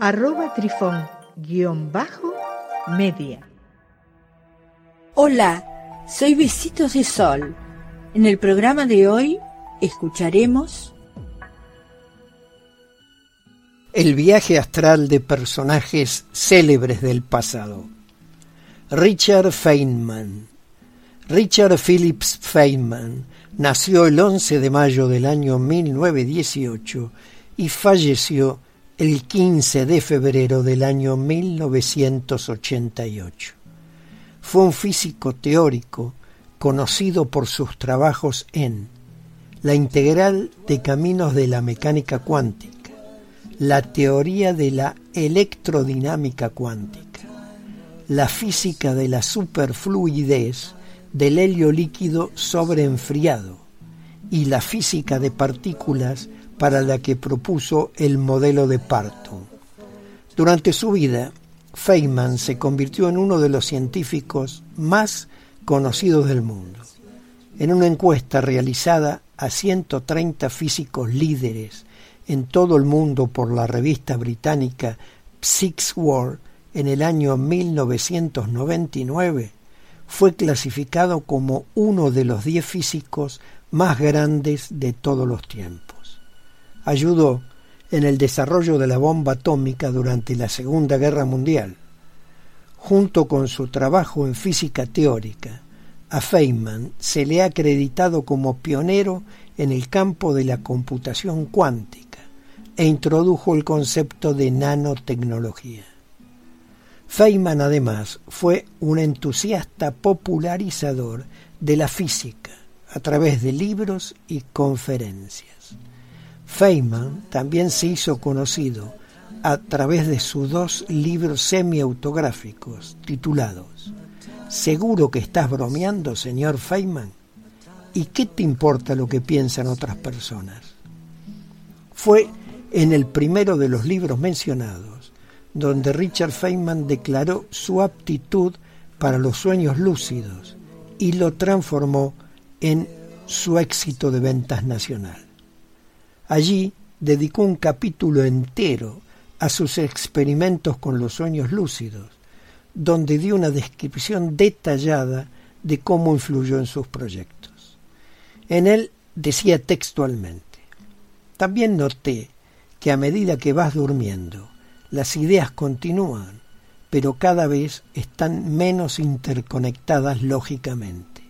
arroba trifón guion bajo media. Hola, soy Besitos de Sol. En el programa de hoy escucharemos el viaje astral de personajes célebres del pasado. Richard Feynman. Richard Phillips Feynman nació el 11 de mayo del año 1918 y falleció el 15 de febrero del año 1988. Fue un físico teórico conocido por sus trabajos en la integral de caminos de la mecánica cuántica, la teoría de la electrodinámica cuántica, la física de la superfluidez del helio líquido sobreenfriado y la física de partículas para la que propuso el modelo de Parton. Durante su vida, Feynman se convirtió en uno de los científicos más conocidos del mundo. En una encuesta realizada a 130 físicos líderes en todo el mundo por la revista británica Six World en el año 1999, fue clasificado como uno de los 10 físicos más grandes de todos los tiempos ayudó en el desarrollo de la bomba atómica durante la Segunda Guerra Mundial. Junto con su trabajo en física teórica, a Feynman se le ha acreditado como pionero en el campo de la computación cuántica e introdujo el concepto de nanotecnología. Feynman además fue un entusiasta popularizador de la física a través de libros y conferencias. Feynman también se hizo conocido a través de sus dos libros semi-autográficos titulados ¿Seguro que estás bromeando, señor Feynman? ¿Y qué te importa lo que piensan otras personas? Fue en el primero de los libros mencionados donde Richard Feynman declaró su aptitud para los sueños lúcidos y lo transformó en su éxito de ventas nacional. Allí dedicó un capítulo entero a sus experimentos con los sueños lúcidos, donde dio una descripción detallada de cómo influyó en sus proyectos. En él decía textualmente, también noté que a medida que vas durmiendo, las ideas continúan, pero cada vez están menos interconectadas lógicamente.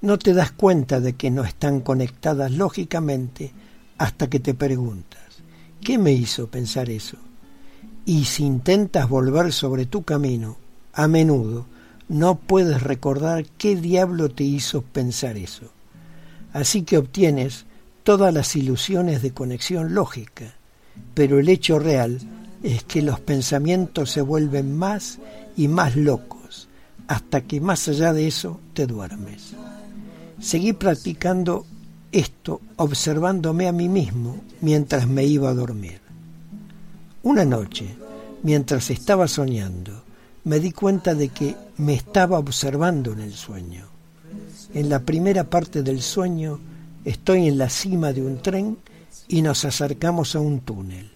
No te das cuenta de que no están conectadas lógicamente hasta que te preguntas, ¿qué me hizo pensar eso? Y si intentas volver sobre tu camino, a menudo no puedes recordar qué diablo te hizo pensar eso. Así que obtienes todas las ilusiones de conexión lógica, pero el hecho real es que los pensamientos se vuelven más y más locos, hasta que más allá de eso te duermes. Seguí practicando esto observándome a mí mismo mientras me iba a dormir. Una noche, mientras estaba soñando, me di cuenta de que me estaba observando en el sueño. En la primera parte del sueño estoy en la cima de un tren y nos acercamos a un túnel.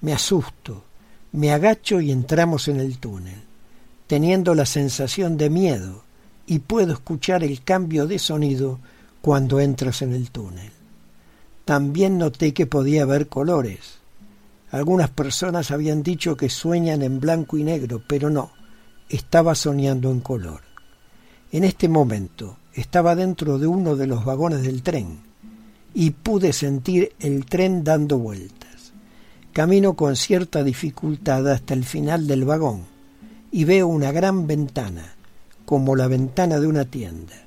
Me asusto, me agacho y entramos en el túnel, teniendo la sensación de miedo y puedo escuchar el cambio de sonido cuando entras en el túnel. También noté que podía ver colores. Algunas personas habían dicho que sueñan en blanco y negro, pero no, estaba soñando en color. En este momento estaba dentro de uno de los vagones del tren y pude sentir el tren dando vueltas. Camino con cierta dificultad hasta el final del vagón y veo una gran ventana, como la ventana de una tienda.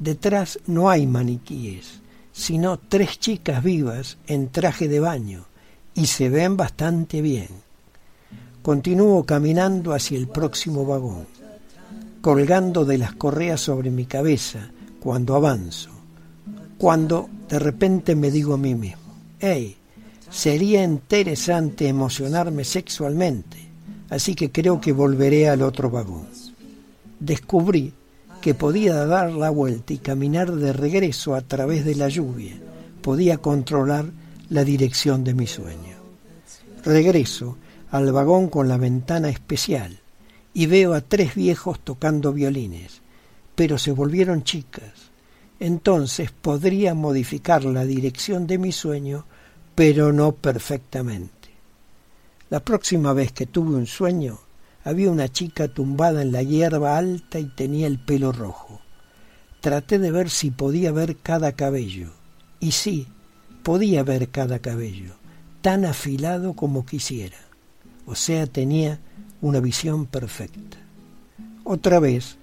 Detrás no hay maniquíes, sino tres chicas vivas en traje de baño, y se ven bastante bien. Continúo caminando hacia el próximo vagón, colgando de las correas sobre mi cabeza cuando avanzo, cuando de repente me digo a mí mismo, hey, sería interesante emocionarme sexualmente, así que creo que volveré al otro vagón. Descubrí que podía dar la vuelta y caminar de regreso a través de la lluvia, podía controlar la dirección de mi sueño. Regreso al vagón con la ventana especial y veo a tres viejos tocando violines, pero se volvieron chicas. Entonces podría modificar la dirección de mi sueño, pero no perfectamente. La próxima vez que tuve un sueño, había una chica tumbada en la hierba alta y tenía el pelo rojo. Traté de ver si podía ver cada cabello, y sí, podía ver cada cabello, tan afilado como quisiera. O sea, tenía una visión perfecta. Otra vez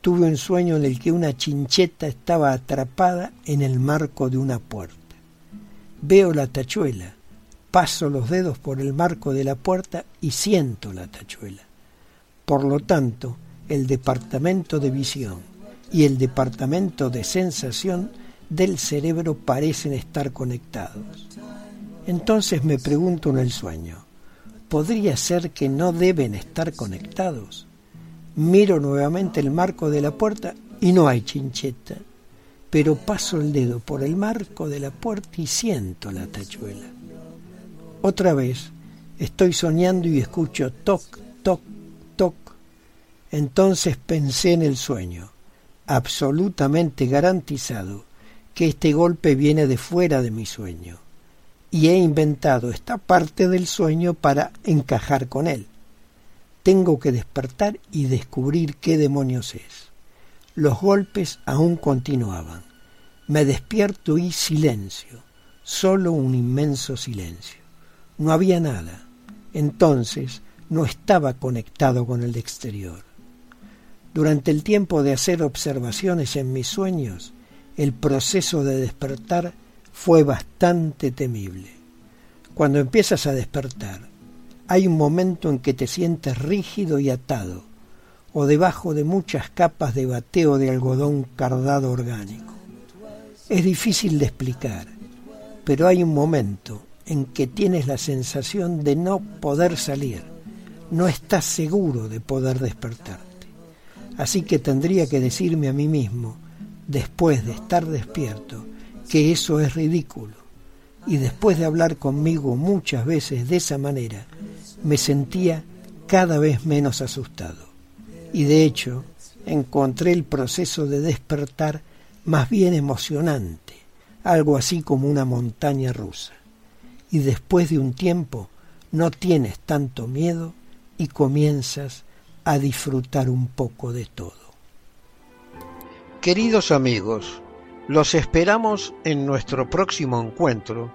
tuve un sueño en el que una chincheta estaba atrapada en el marco de una puerta. Veo la tachuela, paso los dedos por el marco de la puerta y siento la tachuela. Por lo tanto, el departamento de visión y el departamento de sensación del cerebro parecen estar conectados. Entonces me pregunto en el sueño, ¿podría ser que no deben estar conectados? Miro nuevamente el marco de la puerta y no hay chincheta, pero paso el dedo por el marco de la puerta y siento la tachuela. Otra vez estoy soñando y escucho toc, toc. Entonces pensé en el sueño, absolutamente garantizado que este golpe viene de fuera de mi sueño, y he inventado esta parte del sueño para encajar con él. Tengo que despertar y descubrir qué demonios es. Los golpes aún continuaban. Me despierto y silencio, solo un inmenso silencio. No había nada. Entonces no estaba conectado con el exterior. Durante el tiempo de hacer observaciones en mis sueños, el proceso de despertar fue bastante temible. Cuando empiezas a despertar, hay un momento en que te sientes rígido y atado, o debajo de muchas capas de bateo de algodón cardado orgánico. Es difícil de explicar, pero hay un momento en que tienes la sensación de no poder salir, no estás seguro de poder despertarte. Así que tendría que decirme a mí mismo, después de estar despierto, que eso es ridículo. Y después de hablar conmigo muchas veces de esa manera, me sentía cada vez menos asustado. Y de hecho, encontré el proceso de despertar más bien emocionante, algo así como una montaña rusa. Y después de un tiempo no tienes tanto miedo y comienzas a disfrutar un poco de todo. Queridos amigos, los esperamos en nuestro próximo encuentro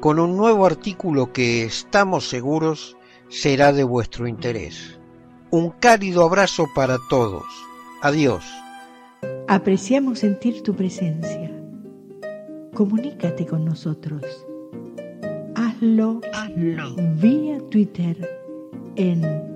con un nuevo artículo que estamos seguros será de vuestro interés. Un cálido abrazo para todos. Adiós. Apreciamos sentir tu presencia. Comunícate con nosotros. Hazlo, Hazlo. vía Twitter en